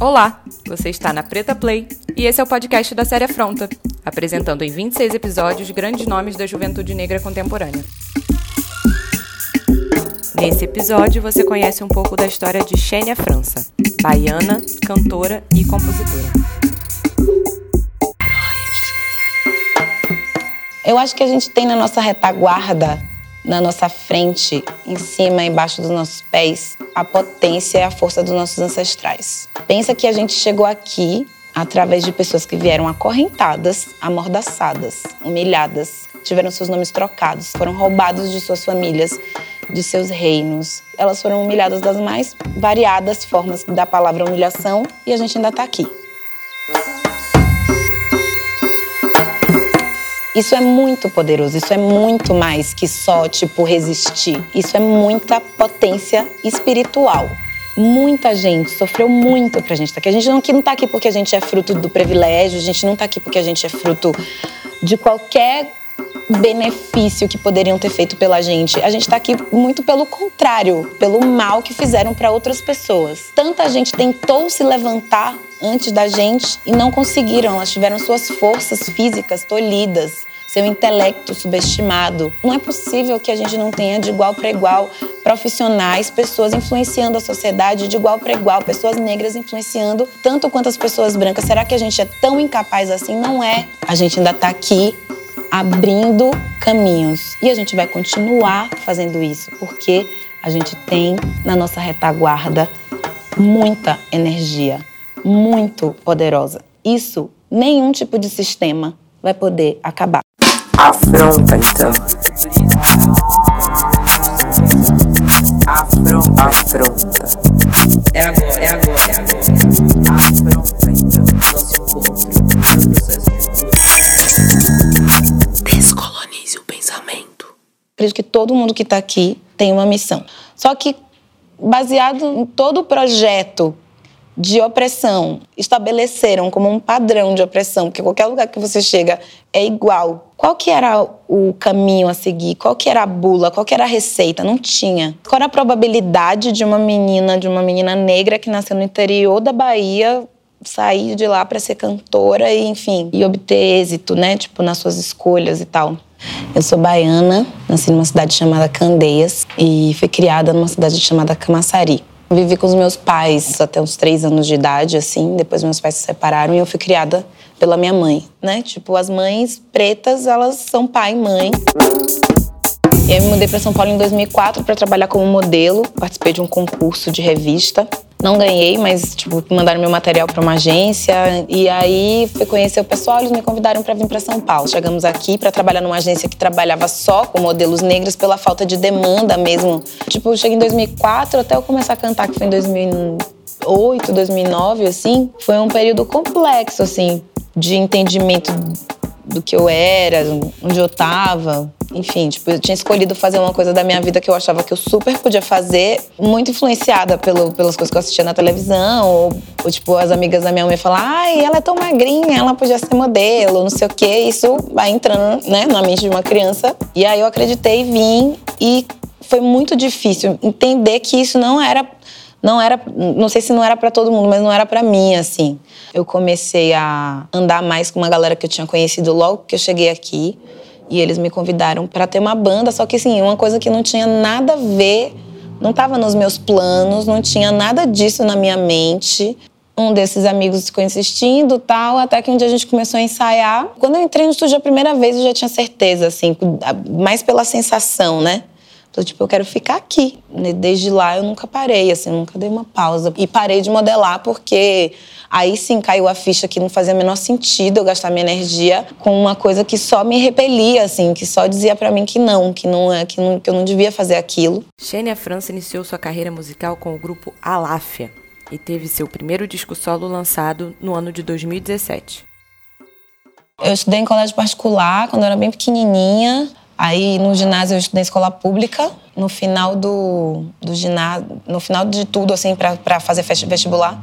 Olá, você está na Preta Play e esse é o podcast da série Afronta, apresentando em 26 episódios grandes nomes da juventude negra contemporânea. Nesse episódio você conhece um pouco da história de Xênia França, baiana, cantora e compositora. Eu acho que a gente tem na nossa retaguarda, na nossa frente, em cima embaixo dos nossos pés, a potência e a força dos nossos ancestrais. Pensa que a gente chegou aqui através de pessoas que vieram acorrentadas, amordaçadas, humilhadas, tiveram seus nomes trocados, foram roubados de suas famílias, de seus reinos. Elas foram humilhadas das mais variadas formas da palavra humilhação e a gente ainda está aqui. Isso é muito poderoso, isso é muito mais que só, tipo, resistir. Isso é muita potência espiritual. Muita gente sofreu muito pra gente estar aqui. A gente não, não tá aqui porque a gente é fruto do privilégio, a gente não tá aqui porque a gente é fruto de qualquer benefício que poderiam ter feito pela gente. A gente está aqui muito pelo contrário, pelo mal que fizeram para outras pessoas. Tanta gente tentou se levantar antes da gente e não conseguiram. Elas tiveram suas forças físicas tolhidas, seu intelecto subestimado. Não é possível que a gente não tenha de igual para igual profissionais, pessoas influenciando a sociedade de igual para igual, pessoas negras influenciando tanto quanto as pessoas brancas. Será que a gente é tão incapaz assim? Não é. A gente ainda está aqui abrindo caminhos e a gente vai continuar fazendo isso porque a gente tem na nossa retaguarda muita energia, muito poderosa. Isso nenhum tipo de sistema vai poder acabar. Afronta então. Afronta. Afronta. É agora, é agora, é agora. Afronta então. Nosso encontro. Processo de Descolonize o pensamento. Acredito que todo mundo que está aqui tem uma missão. Só que baseado em todo o projeto de opressão estabeleceram como um padrão de opressão, porque qualquer lugar que você chega é igual. Qual que era o caminho a seguir? Qual que era a bula? Qual que era a receita? Não tinha. Qual era a probabilidade de uma menina, de uma menina negra que nasceu no interior da Bahia sair de lá para ser cantora e, enfim, e obter êxito, né, tipo nas suas escolhas e tal. Eu sou baiana, nasci numa cidade chamada Candeias e fui criada numa cidade chamada Camaçari. Vivi com os meus pais até uns três anos de idade, assim. Depois meus pais se separaram e eu fui criada pela minha mãe, né? Tipo, as mães pretas, elas são pai e mãe. Eu me mudei para São Paulo em 2004 para trabalhar como modelo. Participei de um concurso de revista. Não ganhei, mas tipo, mandaram meu material para uma agência e aí fui conhecer o pessoal, eles me convidaram para vir para São Paulo. Chegamos aqui para trabalhar numa agência que trabalhava só com modelos negros pela falta de demanda mesmo. Tipo, eu cheguei em 2004 até eu começar a cantar que foi em 2008, 2009 assim. Foi um período complexo assim de entendimento do que eu era, onde eu estava. Enfim, tipo, eu tinha escolhido fazer uma coisa da minha vida que eu achava que eu super podia fazer, muito influenciada pelo, pelas coisas que eu assistia na televisão, ou, ou tipo, as amigas da minha mãe falar, ai, ela é tão magrinha, ela podia ser modelo, não sei o quê. Isso vai entrando, né, na mente de uma criança. E aí eu acreditei, vim e foi muito difícil entender que isso não era não era, não sei se não era para todo mundo, mas não era para mim assim. Eu comecei a andar mais com uma galera que eu tinha conhecido logo que eu cheguei aqui e eles me convidaram para ter uma banda, só que assim, uma coisa que não tinha nada a ver, não estava nos meus planos, não tinha nada disso na minha mente. Um desses amigos ficou insistindo, tal, até que um dia a gente começou a ensaiar. Quando eu entrei no estúdio a primeira vez, eu já tinha certeza, assim, mais pela sensação, né? Então, tipo, eu quero ficar aqui. Desde lá eu nunca parei, assim, nunca dei uma pausa. E parei de modelar porque aí sim caiu a ficha que não fazia o menor sentido eu gastar minha energia com uma coisa que só me repelia, assim, que só dizia para mim que não, que não é, que, não, que eu não devia fazer aquilo. Xênia França iniciou sua carreira musical com o grupo Aláfia e teve seu primeiro disco solo lançado no ano de 2017. Eu estudei em colégio particular quando eu era bem pequenininha. Aí no ginásio eu estudei escola pública. No final do, do ginásio, no final de tudo, assim, para fazer vestibular,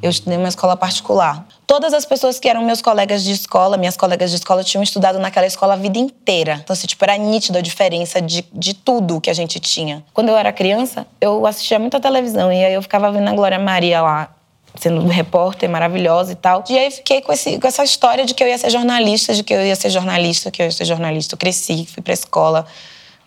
eu estudei uma escola particular. Todas as pessoas que eram meus colegas de escola, minhas colegas de escola, tinham estudado naquela escola a vida inteira. Então, assim, tipo, era nítida a diferença de, de tudo que a gente tinha. Quando eu era criança, eu assistia muita televisão e aí eu ficava vendo a Glória Maria lá sendo repórter maravilhosa e tal. E aí fiquei com, esse, com essa história de que eu ia ser jornalista, de que eu ia ser jornalista, que eu ia ser jornalista. Eu cresci, fui pra escola,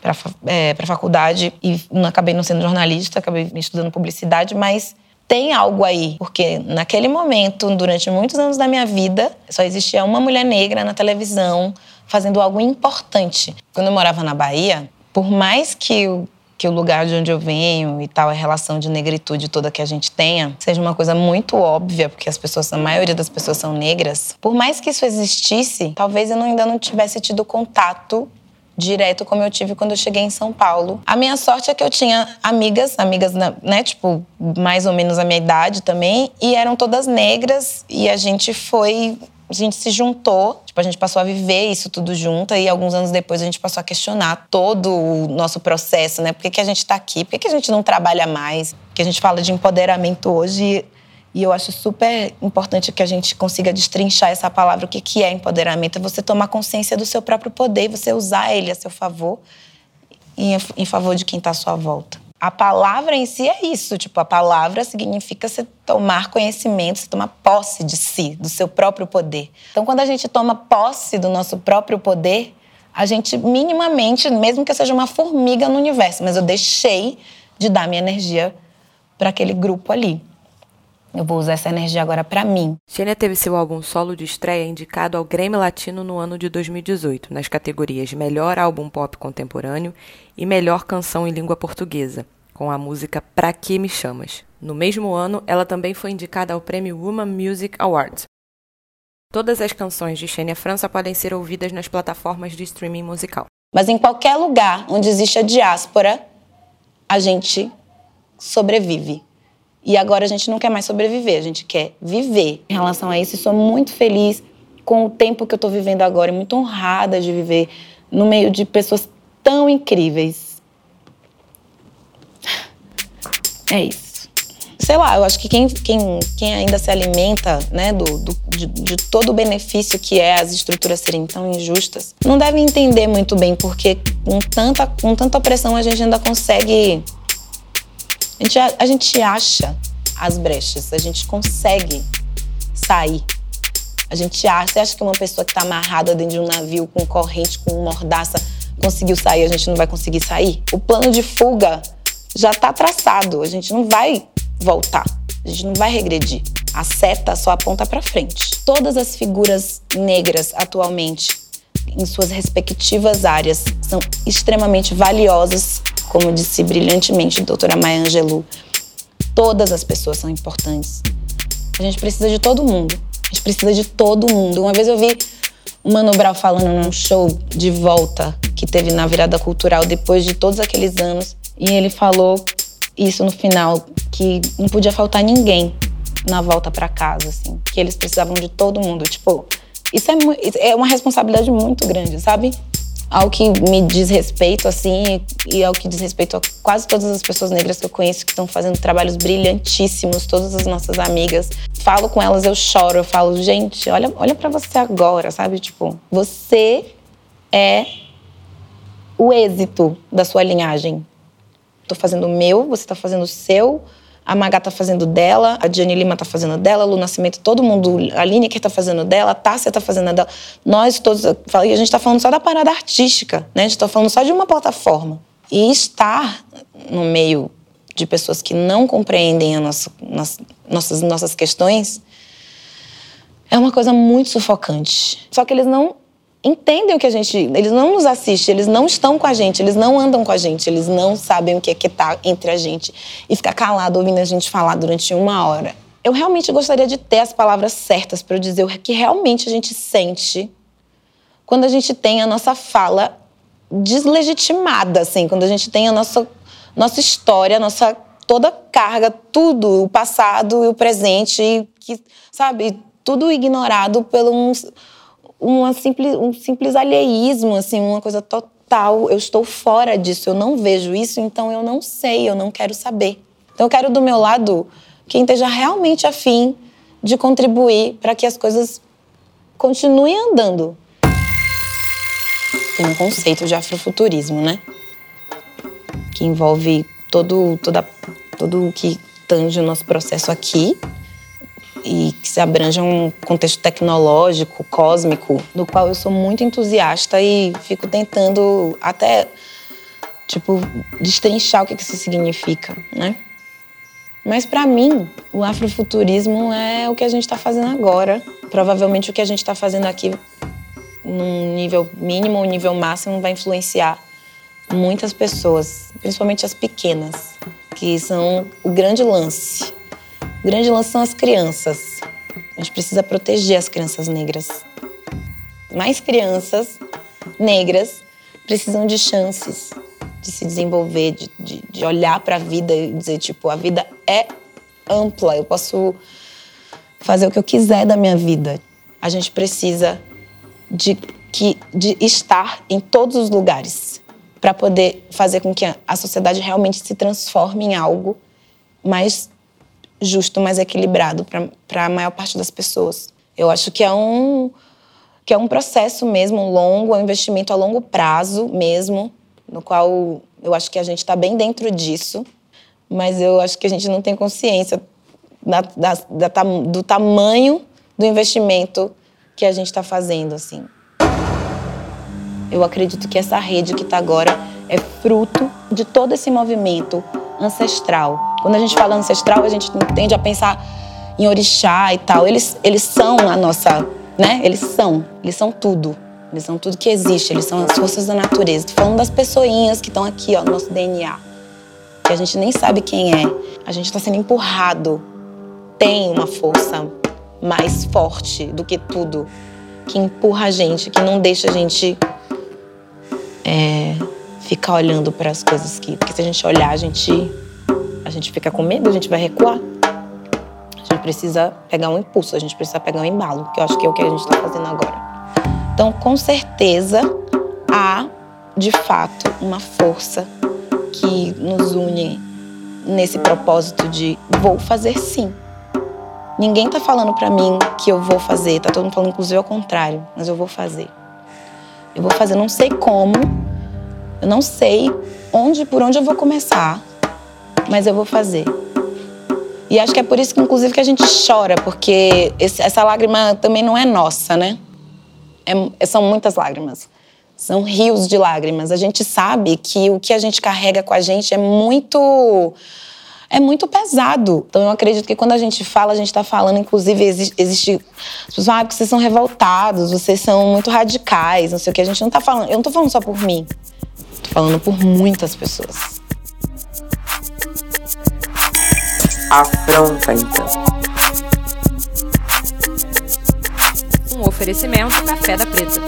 pra, é, pra faculdade e não acabei não sendo jornalista, acabei estudando publicidade, mas tem algo aí, porque naquele momento, durante muitos anos da minha vida, só existia uma mulher negra na televisão fazendo algo importante. Quando eu morava na Bahia, por mais que que o lugar de onde eu venho e tal, a relação de negritude toda que a gente tenha, seja uma coisa muito óbvia, porque as pessoas, a maioria das pessoas são negras, por mais que isso existisse, talvez eu ainda não tivesse tido contato direto como eu tive quando eu cheguei em São Paulo. A minha sorte é que eu tinha amigas, amigas, né, tipo, mais ou menos a minha idade também, e eram todas negras e a gente foi a gente se juntou, tipo, a gente passou a viver isso tudo junto e alguns anos depois a gente passou a questionar todo o nosso processo, né? Por que, que a gente está aqui? Por que, que a gente não trabalha mais? Porque a gente fala de empoderamento hoje e eu acho super importante que a gente consiga destrinchar essa palavra. O que, que é empoderamento? É você tomar consciência do seu próprio poder e você usar ele a seu favor e em favor de quem está à sua volta a palavra em si é isso. Tipo, a palavra significa você tomar conhecimento, você tomar posse de si, do seu próprio poder. Então, quando a gente toma posse do nosso próprio poder, a gente minimamente, mesmo que eu seja uma formiga no universo, mas eu deixei de dar minha energia para aquele grupo ali. Eu vou usar essa energia agora para mim. Xenia teve seu álbum solo de estreia indicado ao Grammy Latino no ano de 2018, nas categorias Melhor Álbum Pop Contemporâneo e Melhor Canção em Língua Portuguesa, com a música Pra Que Me Chamas. No mesmo ano, ela também foi indicada ao prêmio Woman Music Awards. Todas as canções de Xenia França podem ser ouvidas nas plataformas de streaming musical. Mas em qualquer lugar onde existe a diáspora, a gente sobrevive. E agora a gente não quer mais sobreviver, a gente quer viver. Em relação a isso, sou muito feliz com o tempo que eu estou vivendo agora, muito honrada de viver no meio de pessoas tão incríveis. É isso. Sei lá, eu acho que quem, quem, quem ainda se alimenta né, do, do de, de, todo o benefício que é as estruturas serem tão injustas, não deve entender muito bem porque com tanta, com tanta opressão a gente ainda consegue a gente, a, a gente acha as brechas, a gente consegue sair. A gente acha, você acha que uma pessoa que está amarrada dentro de um navio com corrente, com mordaça, conseguiu sair, a gente não vai conseguir sair? O plano de fuga já está traçado, a gente não vai voltar, a gente não vai regredir. A seta só aponta para frente. Todas as figuras negras atualmente, em suas respectivas áreas, são extremamente valiosas como disse brilhantemente a doutora Maya Angelou, todas as pessoas são importantes. A gente precisa de todo mundo. A gente precisa de todo mundo. Uma vez eu vi o Mano Brown falando num show de volta que teve na virada cultural depois de todos aqueles anos. E ele falou isso no final, que não podia faltar ninguém na volta para casa, assim. Que eles precisavam de todo mundo. Tipo, isso é, é uma responsabilidade muito grande, sabe? Ao que me diz respeito, assim, e ao que diz respeito a quase todas as pessoas negras que eu conheço que estão fazendo trabalhos brilhantíssimos, todas as nossas amigas. Falo com elas, eu choro, eu falo, gente, olha, olha para você agora, sabe? Tipo, você é o êxito da sua linhagem. Tô fazendo o meu, você tá fazendo o seu a Magá tá fazendo dela, a Diane Lima tá fazendo dela, Lu Nascimento, todo mundo, a Lineker tá fazendo dela, a Tássia tá fazendo dela. Nós todos, e a gente tá falando só da parada artística, né? A gente tá falando só de uma plataforma. E estar no meio de pessoas que não compreendem a nossa, nossas, nossas questões é uma coisa muito sufocante. Só que eles não entendem o que a gente. Eles não nos assistem, eles não estão com a gente, eles não andam com a gente, eles não sabem o que é que tá entre a gente e ficar calado ouvindo a gente falar durante uma hora. Eu realmente gostaria de ter as palavras certas para dizer o que realmente a gente sente quando a gente tem a nossa fala deslegitimada, assim, quando a gente tem a nossa, nossa história, a nossa toda carga, tudo, o passado e o presente, que, sabe, tudo ignorado pelo um, uma simples, um simples alheísmo, assim, uma coisa total. Eu estou fora disso, eu não vejo isso, então eu não sei, eu não quero saber. Então eu quero do meu lado quem esteja realmente afim de contribuir para que as coisas continuem andando. Tem um conceito de afrofuturismo, né? Que envolve todo, toda, todo o que tange o nosso processo aqui, e que se abranja um contexto tecnológico, cósmico, do qual eu sou muito entusiasta e fico tentando até tipo destrinchar o que isso significa, né? Mas para mim, o afrofuturismo é o que a gente está fazendo agora. Provavelmente o que a gente está fazendo aqui, num nível mínimo ou nível máximo, vai influenciar muitas pessoas, principalmente as pequenas, que são o grande lance. O grande lance são as crianças. A gente precisa proteger as crianças negras. Mais crianças negras precisam de chances de se desenvolver, de, de, de olhar para a vida e dizer, tipo, a vida é ampla, eu posso fazer o que eu quiser da minha vida. A gente precisa de, que, de estar em todos os lugares para poder fazer com que a sociedade realmente se transforme em algo mais justo, mais equilibrado para a maior parte das pessoas. Eu acho que é um que é um processo mesmo longo, é um investimento a longo prazo mesmo, no qual eu acho que a gente está bem dentro disso, mas eu acho que a gente não tem consciência da, da, da, do tamanho do investimento que a gente está fazendo, assim. Eu acredito que essa rede que está agora é fruto de todo esse movimento ancestral. Quando a gente fala ancestral, a gente tende a pensar em orixá e tal. Eles, eles são a nossa, né? Eles são, eles são tudo. Eles são tudo que existe, eles são as forças da natureza. Tô falando das pessoinhas que estão aqui, ó, no nosso DNA. Que a gente nem sabe quem é. A gente está sendo empurrado. Tem uma força mais forte do que tudo que empurra a gente, que não deixa a gente é, ficar olhando para as coisas que. Porque se a gente olhar, a gente, a gente fica com medo, a gente vai recuar. A gente precisa pegar um impulso, a gente precisa pegar um embalo, que eu acho que é o que a gente está fazendo agora. Então, com certeza, há de fato uma força que nos une nesse propósito de vou fazer sim. Ninguém está falando para mim que eu vou fazer, tá todo mundo falando inclusive ao contrário, mas eu vou fazer. Eu vou fazer, não sei como, eu não sei onde, por onde eu vou começar, mas eu vou fazer. E acho que é por isso que inclusive que a gente chora, porque esse, essa lágrima também não é nossa, né? é, são muitas lágrimas. São rios de lágrimas. A gente sabe que o que a gente carrega com a gente é muito é muito pesado. Então eu acredito que quando a gente fala, a gente está falando, inclusive, existe, existe as pessoas falam ah, vocês são revoltados, vocês são muito radicais, não sei o que. A gente não está falando, eu não estou falando só por mim. Falando por muitas pessoas. Afronta, então. Um oferecimento Café da Preta.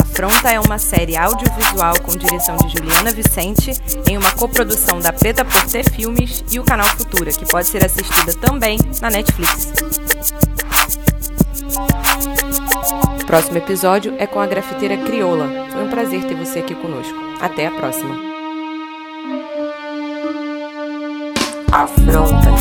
Afronta é uma série audiovisual com direção de Juliana Vicente, em uma coprodução da Preta por Ter Filmes e o canal Futura, que pode ser assistida também na Netflix. Próximo episódio é com a grafiteira Crioula. Foi um prazer ter você aqui conosco. Até a próxima. Afronta.